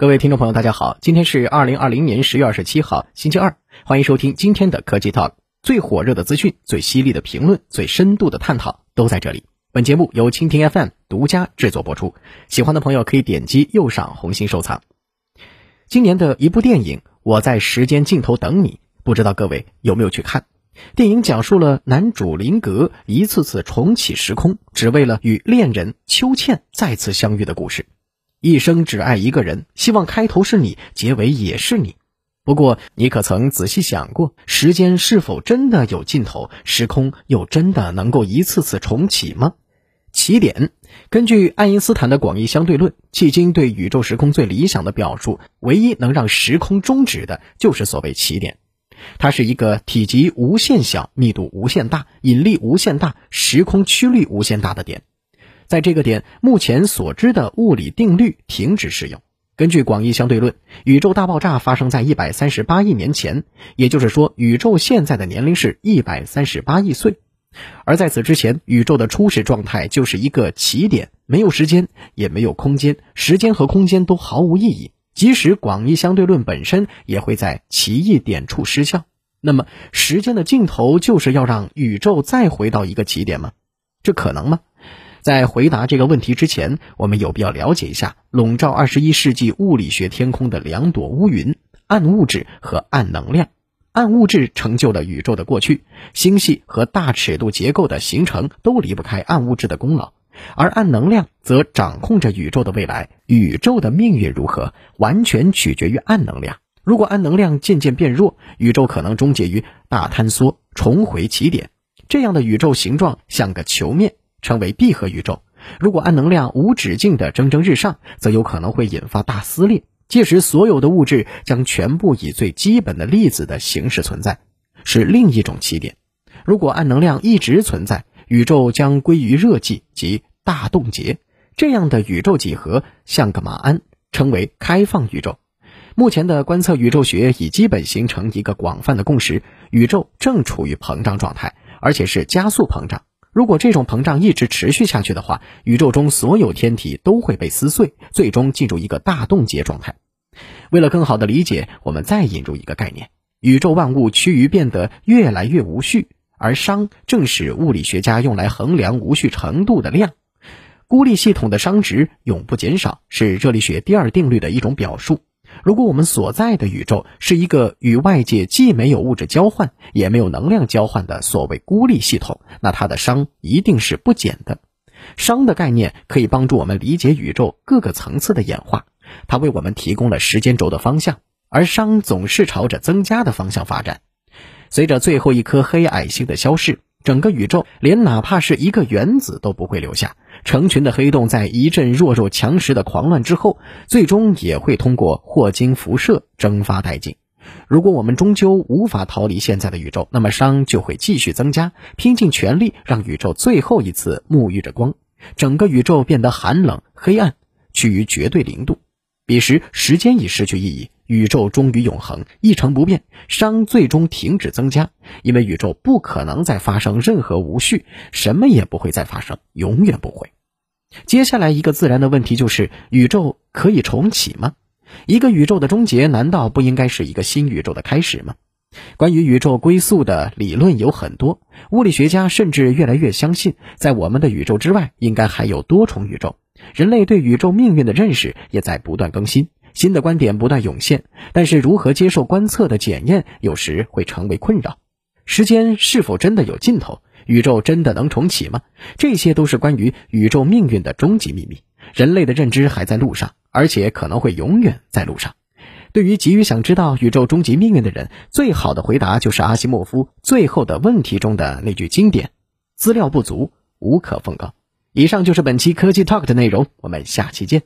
各位听众朋友，大家好，今天是二零二零年十月二十七号，星期二，欢迎收听今天的科技 Talk，最火热的资讯、最犀利的评论、最深度的探讨都在这里。本节目由蜻蜓 FM 独家制作播出，喜欢的朋友可以点击右上红心收藏。今年的一部电影《我在时间尽头等你》，不知道各位有没有去看？电影讲述了男主林格一次次重启时空，只为了与恋人秋倩再次相遇的故事。一生只爱一个人，希望开头是你，结尾也是你。不过，你可曾仔细想过，时间是否真的有尽头？时空又真的能够一次次重启吗？起点，根据爱因斯坦的广义相对论，迄今对宇宙时空最理想的表述，唯一能让时空终止的，就是所谓起点。它是一个体积无限小、密度无限大、引力无限大、时空曲率无限大的点。在这个点，目前所知的物理定律停止适用。根据广义相对论，宇宙大爆炸发生在一百三十八亿年前，也就是说，宇宙现在的年龄是一百三十八亿岁。而在此之前，宇宙的初始状态就是一个起点，没有时间，也没有空间，时间和空间都毫无意义。即使广义相对论本身也会在奇异点处失效。那么，时间的尽头就是要让宇宙再回到一个起点吗？这可能吗？在回答这个问题之前，我们有必要了解一下笼罩二十一世纪物理学天空的两朵乌云：暗物质和暗能量。暗物质成就了宇宙的过去，星系和大尺度结构的形成都离不开暗物质的功劳，而暗能量则掌控着宇宙的未来。宇宙的命运如何，完全取决于暗能量。如果暗能量渐渐变弱，宇宙可能终结于大坍缩，重回起点。这样的宇宙形状像个球面。称为闭合宇宙。如果暗能量无止境的蒸蒸日上，则有可能会引发大撕裂。届时，所有的物质将全部以最基本的粒子的形式存在，是另一种起点。如果暗能量一直存在，宇宙将归于热寂及大冻结。这样的宇宙几何像个马鞍，称为开放宇宙。目前的观测宇宙学已基本形成一个广泛的共识：宇宙正处于膨胀状态，而且是加速膨胀。如果这种膨胀一直持续下去的话，宇宙中所有天体都会被撕碎，最终进入一个大冻结状态。为了更好的理解，我们再引入一个概念：宇宙万物趋于变得越来越无序，而熵正是物理学家用来衡量无序程度的量。孤立系统的熵值永不减少，是热力学第二定律的一种表述。如果我们所在的宇宙是一个与外界既没有物质交换，也没有能量交换的所谓孤立系统，那它的熵一定是不减的。熵的概念可以帮助我们理解宇宙各个层次的演化，它为我们提供了时间轴的方向，而熵总是朝着增加的方向发展。随着最后一颗黑矮星的消逝。整个宇宙连哪怕是一个原子都不会留下，成群的黑洞在一阵弱肉强食的狂乱之后，最终也会通过霍金辐射蒸发殆尽。如果我们终究无法逃离现在的宇宙，那么熵就会继续增加，拼尽全力让宇宙最后一次沐浴着光，整个宇宙变得寒冷黑暗，趋于绝对零度。彼时，时间已失去意义。宇宙终于永恒，一成不变，熵最终停止增加，因为宇宙不可能再发生任何无序，什么也不会再发生，永远不会。接下来一个自然的问题就是：宇宙可以重启吗？一个宇宙的终结，难道不应该是一个新宇宙的开始吗？关于宇宙归宿的理论有很多，物理学家甚至越来越相信，在我们的宇宙之外，应该还有多重宇宙。人类对宇宙命运的认识也在不断更新。新的观点不断涌现，但是如何接受观测的检验，有时会成为困扰。时间是否真的有尽头？宇宙真的能重启吗？这些都是关于宇宙命运的终极秘密。人类的认知还在路上，而且可能会永远在路上。对于急于想知道宇宙终极命运的人，最好的回答就是阿西莫夫《最后的问题》中的那句经典：“资料不足，无可奉告。”以上就是本期科技 Talk 的内容，我们下期见。